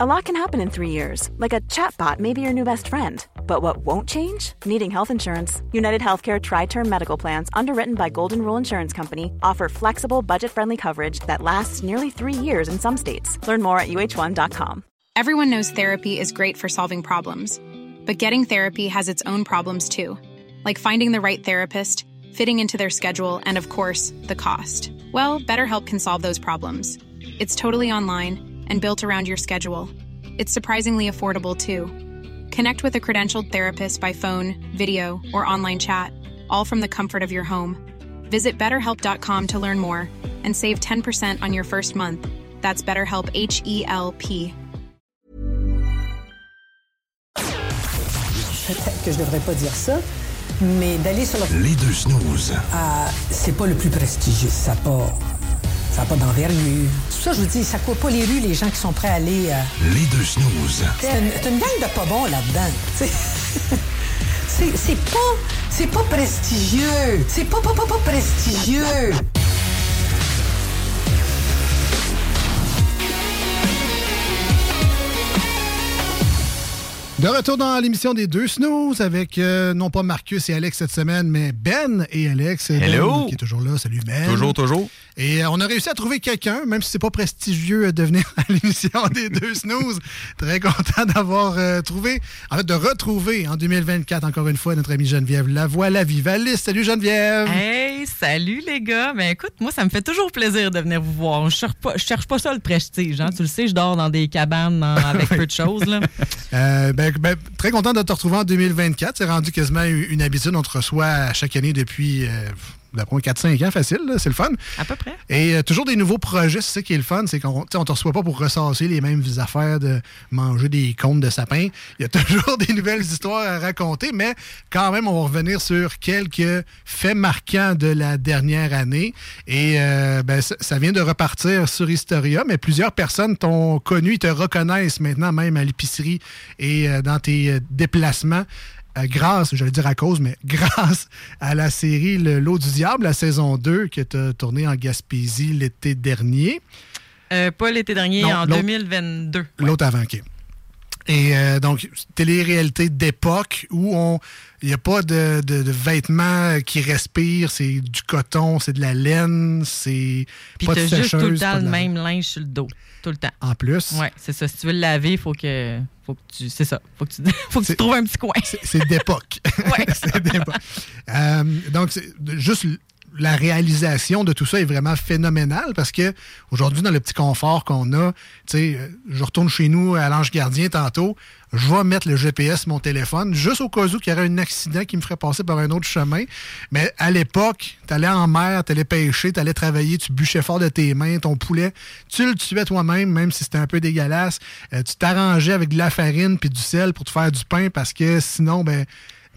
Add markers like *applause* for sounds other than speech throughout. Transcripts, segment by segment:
A lot can happen in three years, like a chatbot may be your new best friend. But what won't change? Needing health insurance. United Healthcare Tri Term Medical Plans, underwritten by Golden Rule Insurance Company, offer flexible, budget friendly coverage that lasts nearly three years in some states. Learn more at uh1.com. Everyone knows therapy is great for solving problems, but getting therapy has its own problems too, like finding the right therapist, fitting into their schedule, and of course, the cost. Well, BetterHelp can solve those problems. It's totally online and built around your schedule. It's surprisingly affordable too. Connect with a credentialed therapist by phone, video, or online chat, all from the comfort of your home. Visit betterhelp.com to learn more and save 10% on your first month. That's BetterHelp H E L P. Peut-être que je devrais pas dire ça, mais d'aller sur le. Les deux snooze. Ah, c'est pas le plus prestigieux. Ça n'a pas. Ça n'a pas d'envergure. Tout ça, je vous dis, ça court pas les rues, les gens qui sont prêts à aller. euh, Les deux snooze. C'est une, une gang de pas bons là-dedans. *laughs* C'est c'est pas. C'est pas prestigieux. C'est pas, pas, pas, pas prestigieux. De retour dans l'émission des deux snooze avec euh, non pas Marcus et Alex cette semaine, mais Ben et Alex. Ben, Hello. qui est toujours là. Salut Ben. Toujours, toujours. Et euh, on a réussi à trouver quelqu'un, même si c'est pas prestigieux euh, de venir *laughs* à l'émission des deux snooze. Très content d'avoir euh, trouvé, en fait, de retrouver en 2024, encore une fois, notre amie Geneviève Lavoie, la Vivaliste. Salut Geneviève. Hey, salut les gars. Mais écoute, moi, ça me fait toujours plaisir de venir vous voir. Je cherche pas, je cherche pas ça le prestige. Hein. Tu le sais, je dors dans des cabanes hein, *laughs* avec peu de choses. Là. Euh, ben, ben, très content de te retrouver en 2024. C'est rendu quasiment une habitude. On te reçoit chaque année depuis, euh, d'après moi, 4-5 ans, facile. C'est le fun. À peu près. Et euh, toujours des nouveaux projets, c'est ça qui est le fun, c'est qu'on on te reçoit pas pour ressasser les mêmes affaires de manger des cônes de sapin. Il y a *laughs* toujours des nouvelles histoires à raconter, mais quand même, on va revenir sur quelques faits marquants de la dernière année. Et euh, ben, ça, vient de repartir sur Historia, mais plusieurs personnes t'ont connu, ils te reconnaissent maintenant même à l'épicerie et euh, dans tes déplacements grâce, j'allais dire à cause, mais *laughs* grâce à la série Le Lot du Diable, la saison 2, qui est tournée en Gaspésie l'été dernier. Euh, pas l'été dernier, Non, en l'autre- 2022. L'autre avant, OK. Et euh, donc, télé-réalité d'époque où on il n'y a pas de, de- de vêtements qui respirent, c'est du coton, c'est de la laine, c'est pas de juste tout le temps le même linge sur le dos. Tout le temps. En plus, Ouais, c'est ça. Si tu veux le laver, il faut que, faut que tu. C'est ça. Faut que tu, *laughs* faut que tu trouves un petit coin. c'est d'époque. *laughs* *laughs* c'est d'époque. Euh, donc, juste la réalisation de tout ça est vraiment phénoménale parce que aujourd'hui, dans le petit confort qu'on a, euh, je retourne chez nous à l'Ange Gardien tantôt, je vais mettre le GPS mon téléphone juste au cas où qu'il y aurait un accident qui me ferait passer par un autre chemin. Mais à l'époque, tu allais en mer, tu allais pêcher, tu allais travailler, tu bûchais fort de tes mains, ton poulet, tu le tuais toi-même, même si c'était un peu dégueulasse. Euh, tu t'arrangeais avec de la farine puis du sel pour te faire du pain parce que sinon, ben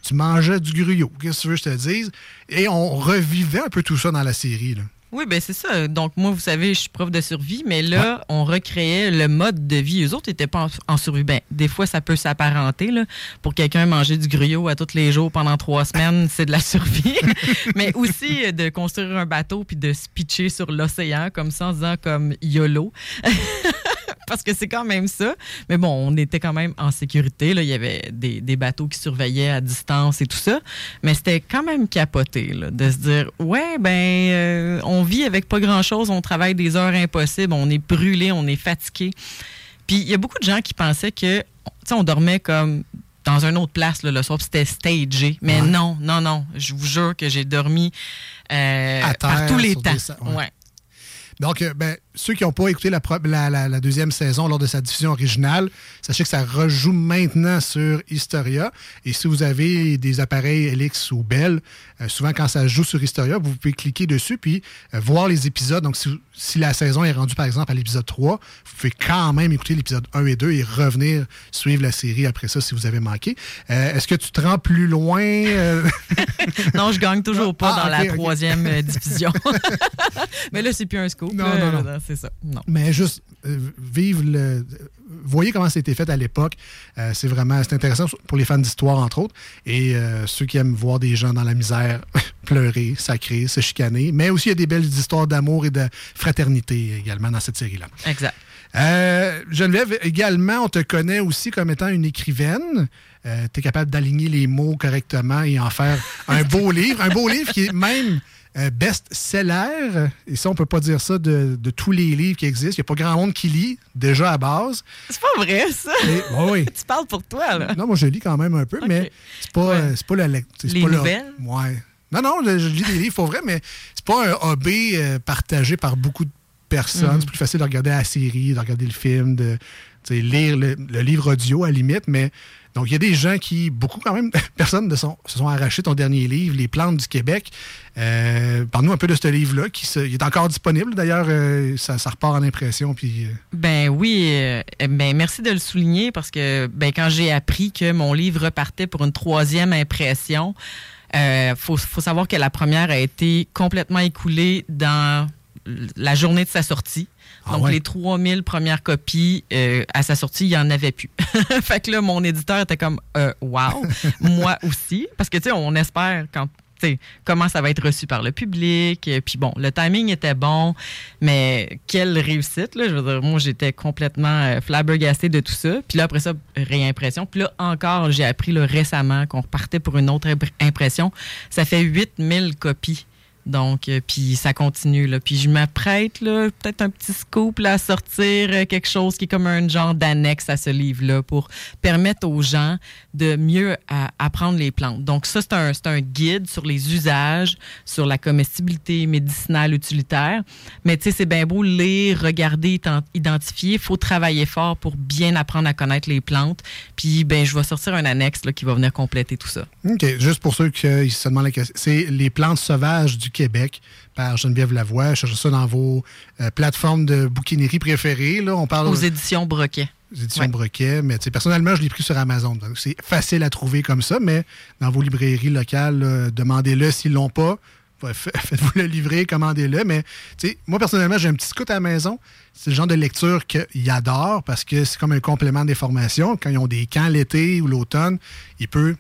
tu mangeais du gruyot. Qu'est-ce que tu veux que je te dise? Et on revivait un peu tout ça dans la série. Là. Oui, ben c'est ça. Donc, moi, vous savez, je suis prof de survie, mais là, on recréait le mode de vie. Eux autres n'étaient pas en, en survie. Ben, des fois, ça peut s'apparenter. là. Pour quelqu'un, manger du gruyot à tous les jours pendant trois semaines, c'est de la survie. *laughs* mais aussi euh, de construire un bateau puis de se pitcher sur l'océan comme ça en disant comme YOLO. *laughs* *laughs* Parce que c'est quand même ça. Mais bon, on était quand même en sécurité. Là. Il y avait des, des bateaux qui surveillaient à distance et tout ça. Mais c'était quand même capoté là, de se dire Ouais, ben, euh, on vit avec pas grand-chose, on travaille des heures impossibles, on est brûlé, on est fatigué. Puis il y a beaucoup de gens qui pensaient que, tu sais, on dormait comme dans une autre place là, le soir, c'était stagé. Mais Ouais. non, non, non. Je vous jure que j'ai dormi euh, À par tous les temps. des sa- ouais. Ouais. Donc, euh, ben, ceux qui n'ont pas écouté la, pro- la- la- la deuxième saison lors de sa diffusion originale, sachez que ça rejoue maintenant sur Historia. Et si vous avez des appareils Elix ou Bell, euh, souvent quand ça joue sur Historia, vous pouvez cliquer dessus puis euh, voir les épisodes. Donc, si, si la saison est rendue, par exemple, à l'épisode 3, vous pouvez quand même écouter l'épisode 1 et 2 et revenir suivre la série après ça si vous avez manqué. Euh, Est-ce que tu te rends plus loin? *laughs* Non, je gagne toujours pas Ah, dans la troisième division. *laughs* Mais là, c'est plus un scoop. Non, là. non, non. C'est ça. Non. Mais juste euh, vivre le. Voyez comment c'était fait à l'époque. Euh, c'est vraiment c'est intéressant pour les fans d'histoire, entre autres. Et euh, ceux qui aiment voir des gens dans la misère *laughs* pleurer, sacrer, se chicaner. Mais aussi, il y a des belles histoires d'amour et de fraternité également dans cette série-là. Exact. Euh, Geneviève, également, on te connaît aussi comme étant une écrivaine. Euh, tu es capable d'aligner les mots correctement et en faire un *laughs* beau livre. Un beau livre qui est même euh, best-seller. Et ça, on peut pas dire ça de, de tous les livres qui existent. Il n'y a pas grand monde qui lit, déjà à base. C'est pas vrai, ça. Et- oui. *laughs* tu parles pour toi, là. Non, moi, je lis quand même un peu, mais c'est pas, Ouais. euh, c'est pas la lec- c'est Les pas le- nouvelles? ouais. Non, non, je, je lis des livres, pour vrai, mais c'est pas un hobby euh, partagé par beaucoup de personnes. Mhm. C'est plus facile de regarder la série, de regarder le film, de lire le, le livre audio à la limite, mais donc il y a des gens qui, beaucoup quand même, *laughs* personnes son- se sont arrachés ton dernier livre, Les plantes du Québec. Euh, Parle-nous un peu de ce livre-là, qui il est encore disponible d'ailleurs, euh, ça, repart en impression, puis... euh, Ben oui, ben merci de le souligner parce que ben quand j'ai appris que mon livre repartait pour une troisième impression, faut, faut savoir que la première a été complètement écoulée dans la journée de sa sortie. Ah Donc, ouais? les 3000 premières copies, euh, à sa sortie, il n'y en avait plus. *laughs* fait que là, mon éditeur était comme, euh, wow, *laughs* moi aussi. Parce que, tu sais, on espère quand, comment ça va être reçu par le public. Euh, Puis bon, le timing était bon, mais quelle réussite, là. Je veux dire, moi, j'étais complètement euh, flabbergastée de tout ça. Puis là, après ça, réimpression. Puis là, encore, j'ai appris là, récemment qu'on repartait pour une autre impr- impression. Ça fait 8000 copies. Donc, euh, puis ça continue. Là. Puis je m'apprête, peut-être un petit scoop à sortir euh, quelque chose qui est comme un genre d'annexe à ce livre-là pour permettre aux gens de mieux apprendre les plantes. Donc, ça, c'est un, un guide sur les usages, sur la comestibilité médicinale utilitaire. Mais tu sais, c'est bien beau lire, regarder, ident- identifier. Il faut travailler fort pour bien apprendre à connaître les plantes. Puis, ben, je vais sortir un annexe là, qui va venir compléter tout ça. OK. Juste pour ceux qui euh, se demandent la question, c'est Les plantes sauvages du Québec par Geneviève Lavoie. Cherchez ça dans vos euh, plateformes de bouquinerie préférées. Là, on parle Aux aux éditions Broquet. éditions Ouais. Broquet, mais personnellement, je l'ai pris sur Amazon. Donc, c'est facile à trouver comme ça, mais dans vos librairies locales, demandez-le s'ils l'ont pas. Fa- fa- *laughs* Faites-vous le livrer, commandez-le. Mais moi, personnellement, j'ai un petit scout à la maison. C'est le genre de lecture qu'ils adorent parce que c'est comme un complément des formations. Quand ils ont des camps l'été ou l'automne, il peut,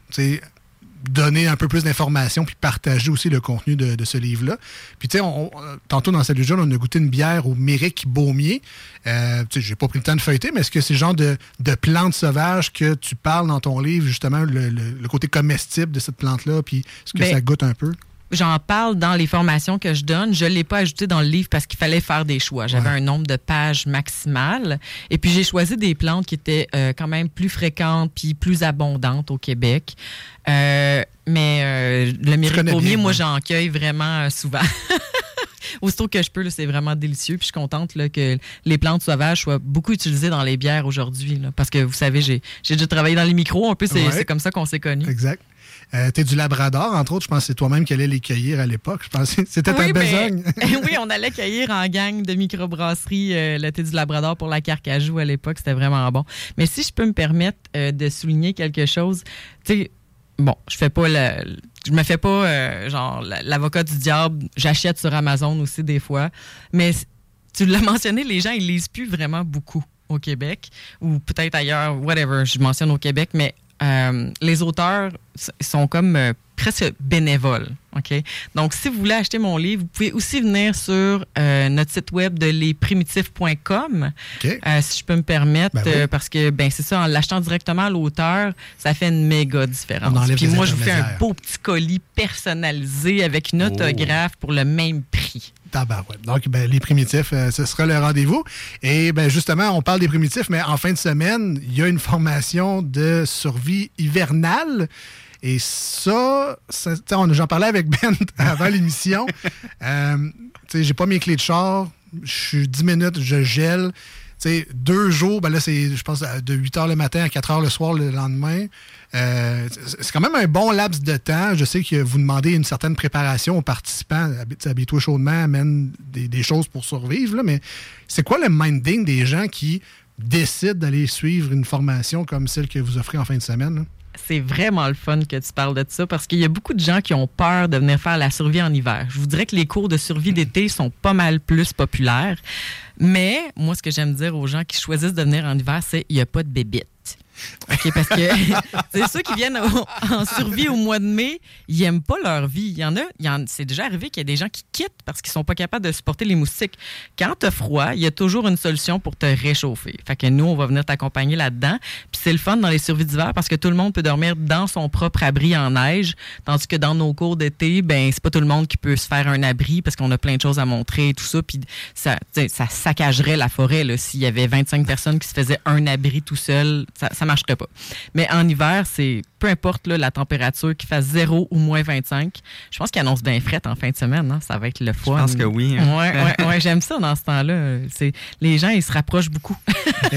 donner un peu plus d'informations puis partager aussi le contenu de, de ce livre-là. Puis, tu sais, on- tantôt dans Salut Jeune, on a goûté une bière au Méric Baumier. Euh, tu sais, j'ai pas pris le temps de feuilleter, mais est-ce que c'est le genre de, de plante sauvage que tu parles dans ton livre, justement, le, le- le côté comestible de cette plante-là, puis ce que Ben, ça goûte un peu? J'en parle dans les formations que je donne. Je ne l'ai pas ajouté dans le livre parce qu'il fallait faire des choix. J'avais Ouais. un nombre de pages maximal. Et puis, j'ai choisi des plantes qui étaient euh, quand même plus fréquentes puis plus abondantes au Québec. Euh, mais euh, le bien, moi, j'en cueille vraiment euh, souvent. *laughs* Aussitôt que je peux, c'est vraiment délicieux. Puis je suis contente là, que les plantes sauvages soient beaucoup utilisées dans les bières aujourd'hui. Parce que vous savez, j'ai déjà travaillé dans les micros. Un peu, c'est Ouais. comme ça qu'on s'est connus. Exact. Euh, T'es du Labrador, entre autres. Je pense que c'est toi-même qui allais les cueillir à l'époque. Je pense que c'était ta Oui, besogne. *laughs* oui, on allait cueillir en gang de microbrasserie euh, le thé du Labrador pour la Carcajou à l'époque. C'était vraiment bon. Mais si je peux me permettre euh, de souligner quelque chose, tu sais, bon, je fais pas le. Je me fais pas, euh, genre, la- l'avocat du diable. J'achète sur Amazon aussi des fois. Mais tu l'as *laughs* mentionné, les gens, ils lisent plus vraiment beaucoup au Québec ou peut-être ailleurs, whatever. Je mentionne au Québec, mais euh, les auteurs sont comme euh, presque bénévoles. OK? Donc, si vous voulez acheter mon livre, vous pouvez aussi venir sur euh, notre site web de lesprimitifs.com, si je peux me permettre, Ben oui. parce que ben c'est ça, en l'achetant directement à l'auteur, ça fait une méga différence. Puis moi, je vous fais un beau petit colis personnalisé avec une Oh. autographe pour le même prix. Donc, ben, les primitifs, euh, ce sera le rendez-vous. Et ben, justement, on parle des primitifs, mais en fin de semaine, il y a une formation de survie hivernale. Et ça, j'en parlais avec Ben *laughs* avant l'émission. Euh, j'ai pas mes clés de char. Je suis 10 minutes, je gèle. Deux jours, ben là, c'est, je pense, de 8 h le matin à 4 h le soir le lendemain. Euh, c'est quand même un bon laps de temps. Je sais que vous demandez une certaine préparation aux participants. Habille-toi chaudement, amène des, des choses pour survivre. mais c'est quoi le minding des gens qui décident d'aller suivre une formation comme celle que vous offrez en fin de semaine? C'est vraiment le fun que tu parles de ça parce qu'il y a beaucoup de gens qui ont peur de venir faire la survie en hiver. Je vous dirais que les cours de survie d'été sont pas mal plus populaires. Mais moi, ce que j'aime dire aux gens qui choisissent de venir en hiver, c'est il n'y a pas de bébite. OK, parce que *laughs* c'est ceux qui viennent en survie au mois de mai, ils aiment pas leur vie. Il y en a, il y en- c'est déjà arrivé qu'il y a des gens qui quittent parce qu'ils sont pas capables de supporter les moustiques. Quand t'as froid, il y a toujours une solution pour te réchauffer. Fait que nous, on va venir t'accompagner là-dedans. Puis c'est le fun dans les survies d'hiver parce que tout le monde peut dormir dans son propre abri en neige, tandis que dans nos cours d'été, ben c'est pas tout le monde qui peut se faire un abri parce qu'on a plein de choses à montrer et tout ça. Puis ça, tu ça saccagerait la forêt s'il y avait 25 personnes qui se faisaient un abri tout seul. Ça, ça pas. Mais en hiver, c'est peu importe là, la température, qu'il fasse 0 ou moins 25. Je pense qu'il annonce bien fret en fin de semaine. hein. Ça va être le fun. Je pense que oui. hein. Ouais, ouais, ouais, *laughs* j'aime ça dans ce temps-là. C'est les gens, ils se rapprochent beaucoup. *laughs*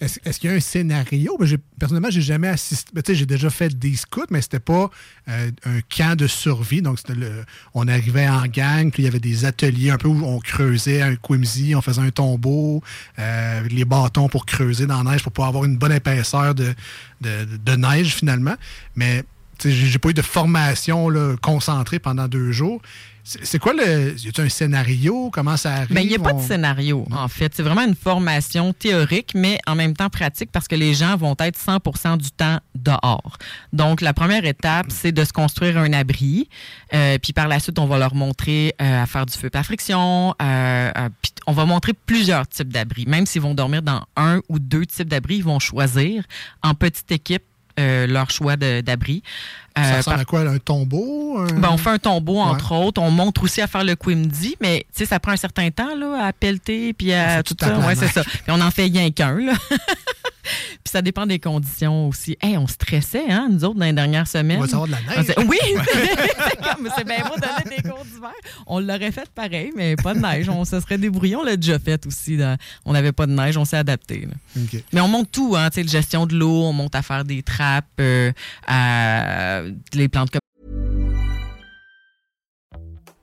Est-ce est-ce qu'il y a un scénario? Ben, j'ai- personnellement, j'ai jamais assisté. ben, tu sais, j'ai déjà fait des scouts, mais c'était pas euh, un camp de survie. Donc, c'était le, on arrivait en gang, puis il y avait des ateliers un peu où on creusait un quimsy, on faisait un tombeau, euh, les bâtons pour creuser dans la neige pour pouvoir avoir une bonne épaisseur de, de, de neige finalement. Mais j'ai pas eu de formation là, concentrée pendant deux jours. C'est quoi le. Y a un scénario? Comment ça arrive? Ben, il n'y a pas de scénario, en fait. C'est vraiment une formation théorique, mais en même temps pratique parce que les gens vont être 100% du temps dehors. Donc, la première étape, c'est de se construire un abri. Euh, puis par la suite, on va leur montrer euh, à faire du feu par friction. euh, euh, puis on va montrer plusieurs types d'abris. Même s'ils vont dormir dans un ou deux types d'abris, ils vont choisir en petite équipe euh, leur choix d'abri. Ça Euh, ressemble à quoi? Un tombeau? un- ben, on fait un tombeau, entre autres. On montre aussi à faire le quimdi, mais tu sais, ça prend un certain temps là, à pelleter puis à tout ça. Ouais, c'est ça. Puis on en fait rien qu'un. *laughs* puis ça dépend des conditions aussi. Hey, on stressait, hein, nous autres, dans les dernières semaines. On va savoir de la On neige. disait, oui! *laughs* C'est bien beau donner des cours d'hiver. On l'aurait fait pareil, mais pas de neige. On se serait débrouillé. On l'a déjà fait aussi. on n'avait pas de neige, on s'est adapté. Mais on monte tout, hein, tu sais, gestion de l'eau, on monte à faire des trappes, euh, à les plantes comme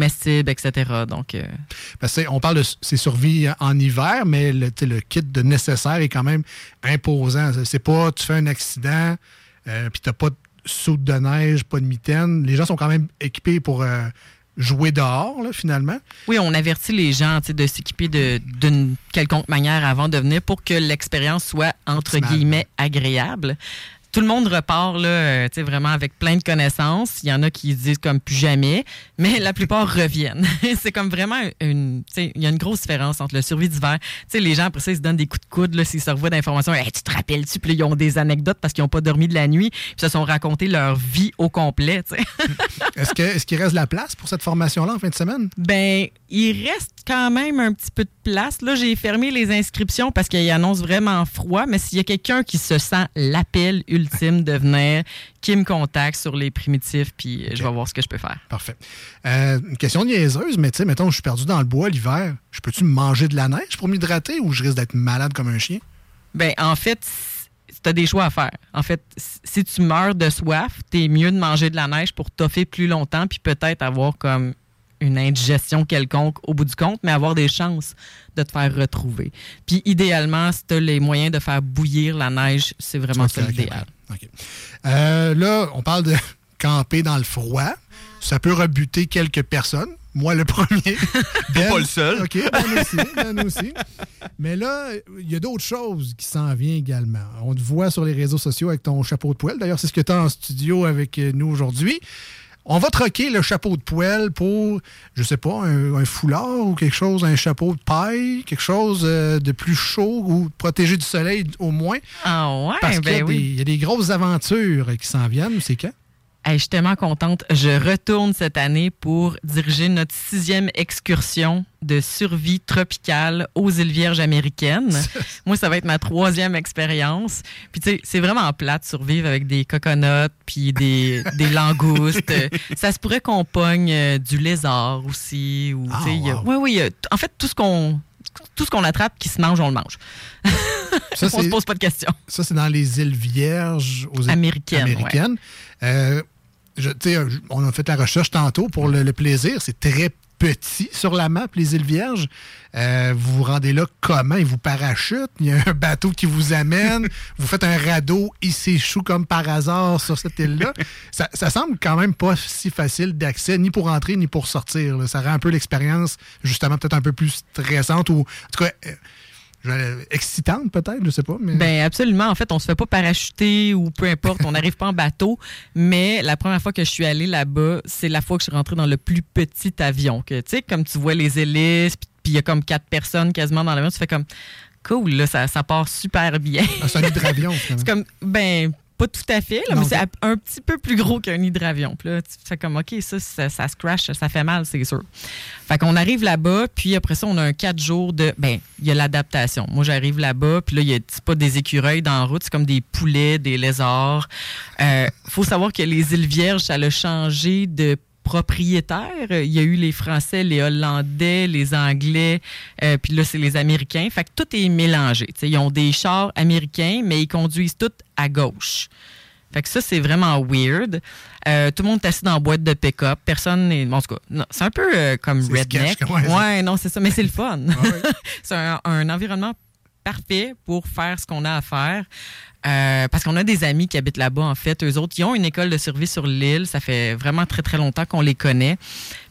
Comestibles, etc. Donc, euh, on parle de ces survies en hiver, mais le, kit de nécessaire est quand même imposant. C'est pas tu fais un accident, euh, puis t'as pas de soude de neige, pas de mitaine. Les gens sont quand même équipés pour euh, jouer dehors, là, finalement. oui, on avertit les gens de s'équiper d'une quelconque manière avant de venir pour que l'expérience soit, entre guillemets, agréable. Tout le monde repart là, euh, tu sais, vraiment avec plein de connaissances. Il y en a qui disent comme plus jamais, mais la plupart reviennent. *laughs* c'est comme vraiment une. tu sais, Il y a une grosse différence entre le survie d'hiver. Tu sais, les gens, après ça, ils se donnent des coups de coude là, s'ils se revoient d'informations. Hey, tu te rappelles-tu? Puis là, ils ont des anecdotes parce qu'ils n'ont pas dormi de la nuit, puis se sont racontés leur vie au complet. *laughs* Est-ce que est-ce qu'il reste de la place pour cette formation-là en fin de semaine? Ben, il reste quand même un petit peu de place. Là, j'ai fermé les inscriptions parce qu'il annonce vraiment froid, mais s'il y a quelqu'un qui se sent l'appel ultime de venir, qui me contacte sur les primitifs, puis je vais voir ce que je peux faire. Parfait. Euh, une question niaiseuse, mais tu sais, mettons, je suis perdu dans le bois l'hiver. Je peux-tu manger de la neige pour m'hydrater ou je risque d'être malade comme un chien? Ben, en fait, tu as des choix à faire. En fait, si tu meurs de soif, t'es mieux de manger de la neige pour toffer plus longtemps, puis peut-être avoir comme une indigestion quelconque au bout du compte, mais avoir des chances de te faire retrouver. Puis idéalement, si tu as les moyens de faire bouillir la neige, c'est vraiment ça l'idéal. correct. OK. Euh, là, on parle de *laughs* camper dans le froid. Ça peut rebuter quelques personnes. Moi, le *laughs* premier. Ben, pas le seul. OK, Ben aussi, Ben aussi. Mais là, il y a d'autres choses qui s'en viennent également. On te voit sur les réseaux sociaux avec ton chapeau de poêle. D'ailleurs, c'est ce que tu as en studio avec nous aujourd'hui. On va troquer le chapeau de poêle pour, je sais pas, un, foulard ou quelque chose, un chapeau de paille, quelque chose euh, de plus chaud ou protégé du soleil au moins. Ah ouais, Parce qu'il ben y, a oui. des- il y a des grosses aventures qui s'en viennent. C'est quand? Hey, je suis tellement contente. Je retourne cette année pour diriger notre sixième excursion de survie tropicale aux îles Vierges américaines. *laughs* Moi, ça va être ma troisième expérience. Puis, tu sais, c'est vraiment plate de survivre avec des coconuts puis des, *laughs* des langoustes. ça se pourrait qu'on pogne euh, du lézard aussi. Ou, a- wow. Oui, oui. a- En fait, tout ce qu'on tout ce qu'on attrape qui se mange, on le mange. *laughs* Ça, on se pose pas de questions. Ça, c'est dans les îles Vierges aux Américaines, ouais. Euh, je- euh, on a fait la recherche tantôt pour le, le plaisir. C'est très petit sur la map, les îles Vierges. Euh, vous vous rendez là comment? Ils vous parachutent. Il y a un bateau qui vous amène? *laughs* vous faites un radeau. Il s'échoue comme par hasard sur cette île-là. ça, ça semble quand même pas si facile d'accès, ni pour entrer, ni pour sortir. là. Ça rend un peu l'expérience, justement, peut-être un peu plus stressante ou, en tout cas, excitante peut-être, je sais pas. Mais... Ben absolument. En fait, on se fait pas parachuter ou peu importe. On *laughs* n'arrive pas en bateau. Mais la première fois que je suis allée là-bas, c'est la fois que je suis rentrée dans le plus petit avion. Que tu sais, comme tu vois les hélices, puis il y a comme quatre personnes quasiment dans l'avion, tu fais comme cool là, ça, ça part super bien. Ah, c'est un hydravion, *laughs* c'est comme ben pas tout à fait, là, mais c'est un petit peu plus gros qu'un hydravion. Puis là, tu fais comme, OK, ça, ça, ça se crash, ça fait mal, c'est sûr. Fait qu'on arrive là-bas, puis après ça, on a un quatre jours de. Ben, il y a l'adaptation. Moi, j'arrive là-bas, puis là, il y a pas des écureuils dans la route, c'est comme des poulets, des lézards. Euh, faut savoir que les îles Vierges, ça a changé de propriétaire. Il y a eu les Français, les Hollandais, les Anglais, euh, puis là, c'est les Américains. Fait que tout est mélangé. Ils ont des chars américains, mais ils conduisent tous à gauche. Fait que ça, c'est vraiment weird. Euh, tout le monde est assis dans la boîte de pick-up. Personne n'est. En tout cas, non, c'est un peu euh, comme redneck. sketch, ouais, non, c'est ça, mais c'est le fun. ouais. *laughs* c'est un, un environnement parfait pour faire ce qu'on a à faire. Euh, parce qu'on a des amis qui habitent là-bas, en fait. Eux autres, ils ont une école de survie sur l'île. Ça fait vraiment très, très longtemps qu'on les connaît.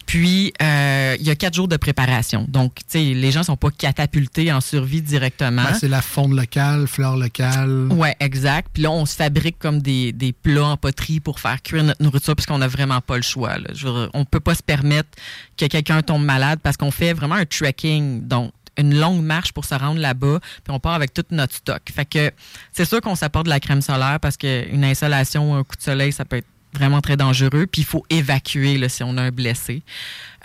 Puis, euh, il y a quatre jours de préparation. Donc, tu sais, les gens sont pas catapultés en survie directement. Ben, c'est la fonte locale, fleur locale. Ouais, exact. Puis là, on se fabrique comme des, des plats en poterie pour faire cuire notre nourriture puisqu'on n'a vraiment pas le choix. Là. Je veux dire, on peut pas se permettre que quelqu'un tombe malade parce qu'on fait vraiment un trekking. Donc, une longue marche pour se rendre là-bas, puis on part avec tout notre stock. Fait que c'est sûr qu'on s'apporte de la crème solaire parce qu'une insolation ou un coup de soleil, ça peut être vraiment très dangereux. Puis il faut évacuer là, si on a un blessé.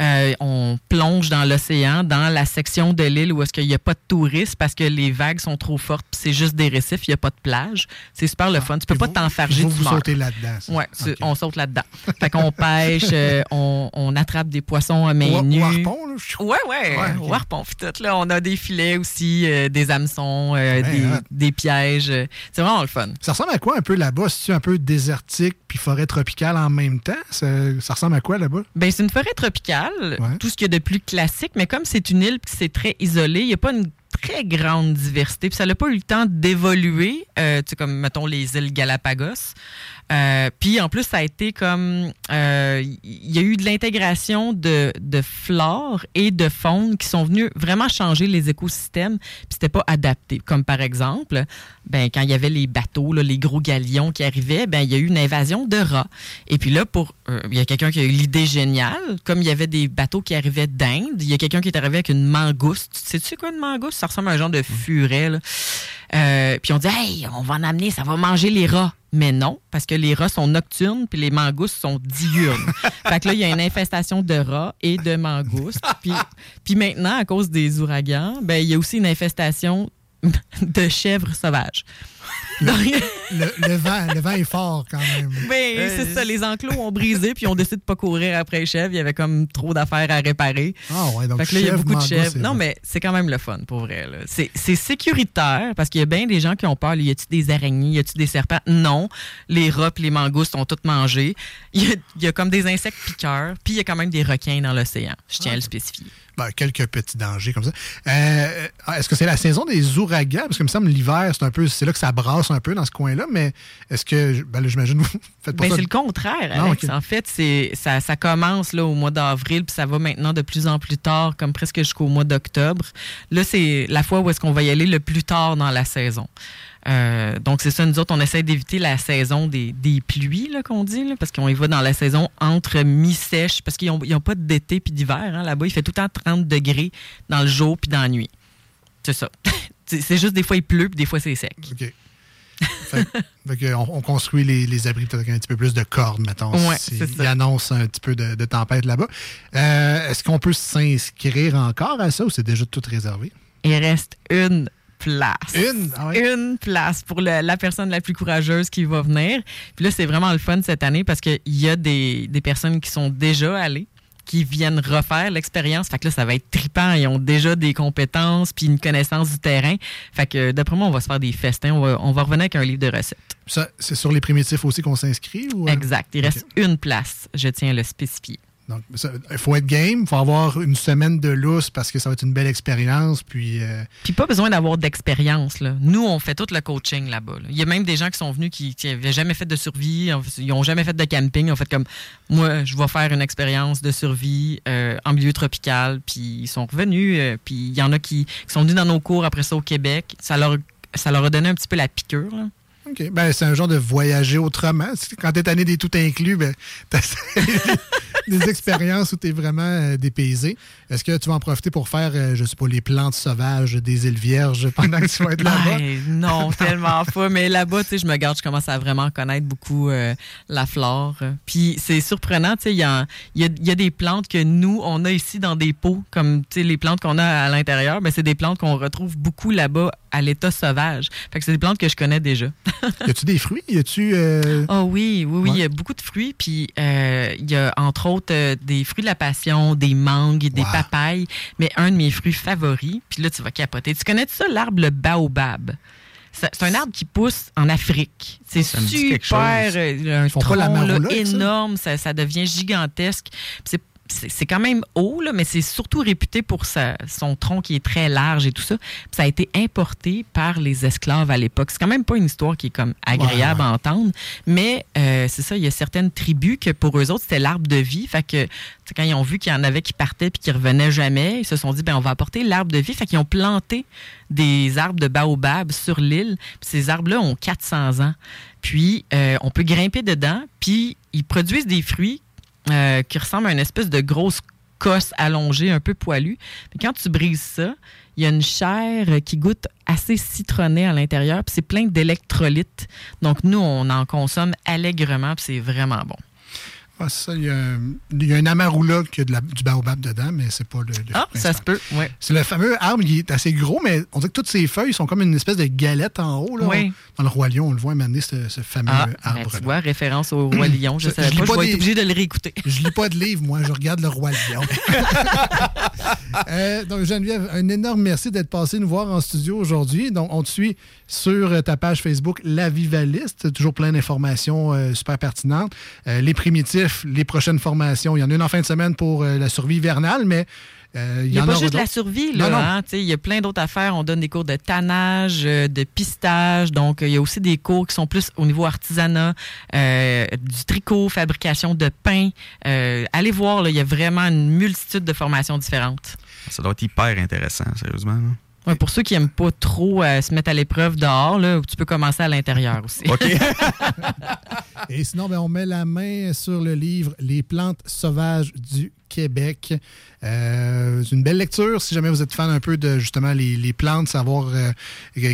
Euh, on plonge dans l'océan, dans la section de l'île où est-ce qu'il n'y a pas de touristes parce que les vagues sont trop fortes, puis c'est juste des récifs, il n'y a pas de plage. C'est super le fun. Tu peux pas t'enfarger Vous, vous sautez là-dedans. c'est- Ok. on saute là-dedans. fait qu'on *laughs* pêche, euh, on, on attrape des poissons à main nue. harpon, là, je- Ouais, ouais, Ouais, ok. au harpon, puis tout. Là, on a des filets aussi, euh, des hameçons, euh, Ouais, des, hot. des pièges. euh, C'est vraiment le fun. Ça ressemble à quoi un peu là-bas? C'est-tu un peu désertique puis forêt tropicale en même temps? Ça, ça ressemble à quoi là-bas? Ben, c'est une forêt tropicale, Ouais. tout ce qu'il y a de plus classique, mais comme c'est une île c'est très isolé, il n'y a pas une très grande diversité. Puis ça n'a pas eu le temps d'évoluer, euh, tu sais, comme, mettons, les îles Galapagos. Euh, puis en plus, ça a été comme... euh, Il y a eu de l'intégration de, de flore et de faune qui sont venus vraiment changer les écosystèmes, puis c'était pas adapté. Comme par exemple, ben, quand il y avait les bateaux, là, les gros galions qui arrivaient, ben, il y a eu une invasion de rats. Et puis là, pour il y a quelqu'un qui a eu l'idée géniale, comme il y avait des bateaux qui arrivaient d'Inde, il y a quelqu'un qui est arrivé avec une mangouste. Tu sais-tu quoi une mangouste? Ça ressemble à un genre de furet. là. Euh, puis on dit, hey, on va en amener, ça va manger les rats. Mais non, parce que les rats sont nocturnes puis les mangoustes sont diurnes. *laughs* fait que là, il y a une infestation de rats et de mangoustes. Puis, puis maintenant, à cause des ouragans, ben, il y a aussi une infestation *laughs* de chèvres sauvages. Donc, Le, le vent, le vent est fort quand même. ben, c'est ça, les enclos ont brisé puis on décide de pas courir après les chèvres. Il y avait comme trop d'affaires à réparer. Ah ouais, donc Fait que là, il y a beaucoup de chèvres. Non, mais c'est quand même le fun, pour vrai. C'est sécuritaire parce qu'il y a bien des gens qui ont peur. Y a-tu des araignées? Y a-tu des serpents? Non. Les rats les mangoustes sont tous mangés. Il y a, il y a comme des insectes piqueurs. Puis il y a quand même des requins dans l'océan. Je tiens à le spécifier. Ben, quelques petits dangers comme ça. Euh, Est-ce que c'est la saison des ouragans? Parce que il me semble l'hiver, c'est un peu, c'est là que ça brasse un peu dans ce coin-là. là, mais est-ce que, ben là, j'imagine, *laughs* vous faites pas Ben, ça? c'est le contraire, Ah, Alex. En fait, c'est ça, ça commence là, au mois d'avril, puis ça va maintenant de plus en plus tard, comme presque jusqu'au mois d'octobre. Là, c'est la fois où est-ce qu'on va y aller le plus tard dans la saison. Euh, donc, c'est ça, nous autres, on essaie d'éviter la saison des, des pluies, là, qu'on dit, là, parce qu'on y va dans la saison entre mi-sèche, parce qu'ils n'ont pas d'été puis d'hiver. hein. Là-bas, il fait tout le temps 30 degrés dans le jour puis dans la nuit. C'est ça. *laughs* c'est juste des fois il pleut puis des fois c'est sec. OK. Fait, on, on construit les, les abris peut-être avec un petit peu plus de cordes, mettons. Ouais, si-. Il annonce un petit peu de, de tempête là-bas. Euh, Est-ce qu'on peut s'inscrire encore à ça ou c'est déjà tout réservé? Il reste une place. Une? Ah ouais? Une place pour le- la personne la plus courageuse qui va venir. Puis là, c'est vraiment le fun cette année parce qu'il y a des, des personnes qui sont déjà allées qui viennent refaire l'expérience. Fait que là, ça va être trippant. Ils ont déjà des compétences puis une connaissance du terrain. Fait que d'après moi, on va se faire des festins. On va, on va revenir avec un livre de recettes. Ça, c'est sur les primitifs aussi qu'on s'inscrit? Ou, euh? Exact. Il reste une place. Je tiens à le spécifier. Donc, il faut être game, il faut avoir une semaine de lousse parce que ça va être une belle expérience. Puis, euh, Puis pas besoin d'avoir d'expérience. Nous, on fait tout le coaching là-bas. là. Il y a même des gens qui sont venus qui n'avaient jamais fait de survie, ils n'ont jamais fait de camping. Ils fait comme moi, je vais faire une expérience de survie euh, en milieu tropical. Puis ils sont revenus. euh, puis il y en a qui, sont venus dans nos cours après ça au Québec. Ça leur, ça leur a donné un petit peu la piqûre. OK. Ben, c'est un genre de voyager autrement. Quand tu es tanné des tout inclus, ben, *laughs* t'as des expériences où tu es vraiment euh, dépaysé. Est-ce que tu vas en profiter pour faire, euh, je sais pas, les plantes sauvages des îles Vierges pendant que tu vas être là-bas? Hey, non, *laughs* tellement pas. Mais là-bas, tu sais, je me garde, je commence à vraiment connaître beaucoup euh, la flore. Puis c'est surprenant, tu sais, il y a, il y, a, il y a des plantes que nous, on a ici dans des pots, comme, tu sais, les plantes qu'on a à l'intérieur, mais c'est des plantes qu'on retrouve beaucoup là-bas à l'état sauvage. Fait que c'est des plantes que je connais déjà. y a-tu des fruits? Y a-tu. euh, Oh oui, oui, oui, Ouais. il y a beaucoup de fruits. Puis euh, il y a entre autres euh, des fruits de la passion, des mangues, des Wow. papayes. Mais un de mes fruits favoris, puis là, tu vas capoter. Tu connais ça, l'arbre, le baobab? C'est un arbre qui pousse en Afrique. C'est super, un Ils font pas tronc la là, énorme, ça, ça devient gigantesque. C'est c'est quand même haut, là, mais c'est surtout réputé pour sa- son tronc qui est très large et tout ça. Puis ça a été importé par les esclaves à l'époque. C'est quand même pas une histoire qui est comme agréable Ouais, ouais. à entendre, mais euh, c'est ça, il y a certaines tribus que pour eux autres, c'était l'arbre de vie. Fait que quand ils ont vu qu'il y en avait qui partaient puis qui revenaient jamais, ils se sont dit, ben on va apporter l'arbre de vie. Fait qu'ils ont planté des arbres de baobab sur l'île. Ces arbres-là ont 400 ans. Puis euh, on peut grimper dedans, puis ils produisent des fruits euh, qui ressemblent à une espèce de grosse cosse allongée, un peu poilue. Puis quand tu brises ça, il y a une chair qui goûte assez citronnée à l'intérieur, puis c'est plein d'électrolytes. Donc nous, on en consomme allègrement, puis c'est vraiment bon. Ah, ça, il y, a un- il y a un amarula qui a de la- du baobab dedans, mais c'est pas le. le Ah, ça se peut, ouais. C'est le fameux arbre qui est assez gros, mais on dirait que toutes ses feuilles sont comme une espèce de galette en haut. Là. Oui. Dans le Roi Lion, on le voit amener ce, ce fameux Ah, ben, arbre. tu vois, référence au roi lion, je Je- savais je pas, je pas vais des- être obligé de le réécouter. *laughs* Je lis pas de livre, moi, je regarde le Roi Lion. *laughs* Euh, donc, Geneviève, un énorme merci d'être passé nous voir en studio aujourd'hui. Donc, on te suit sur euh, ta page Facebook La Vivaliste. Toujours plein d'informations euh, super pertinentes. Euh, les primitifs, les prochaines formations. Il y en a une en fin de semaine pour euh, la survie hivernale, mais euh, il n'y a en pas juste la survie, là. non. hein. Il y a plein d'autres affaires. On donne des cours de tannage, euh, de pistage. Donc, euh, il y a aussi des cours qui sont plus au niveau artisanat, euh, du tricot, fabrication de pain. Euh, allez voir, là, il y a vraiment une multitude de formations différentes. Ça doit être hyper intéressant, sérieusement. Ouais, pour ceux qui n'aiment pas trop euh, se mettre à l'épreuve dehors, là, tu peux commencer à l'intérieur aussi. OK. *laughs* Et sinon, ben, on met la main sur le livre Les plantes sauvages du Québec. Euh, c'est une belle lecture si jamais vous êtes fan un peu de justement les, les plantes, savoir euh,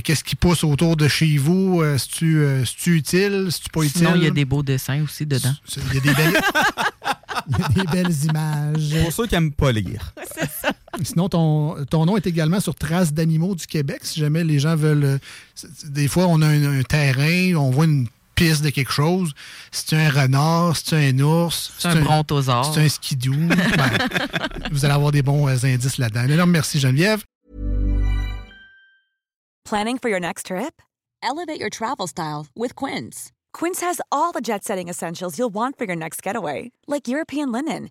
qu'est-ce qui pousse autour de chez vous. Euh, C'est-tu euh, c'est-tu utile, c'est-tu pas utile? Sinon, il y a des beaux dessins aussi dedans. C'est- Il y a des belles, *laughs* il y a des belles images. Pour ceux qui n'aiment pas lire. *laughs* Sinon, ton, ton nom est également sur Traces d'animaux du Québec. Si jamais les gens veulent. euh, Des fois, on a un, un terrain, on voit une piste de quelque chose. C'est un renard, c'est un ours, C'est un brontosaure. c'est un skidoo. *laughs* Ben, vous allez avoir des bons euh, indices là-dedans. Un énorme merci, Geneviève. Planning for your next trip? Elevate your travel style with Quince. Quince has all the jet setting essentials you'll want for your next getaway, like European linen,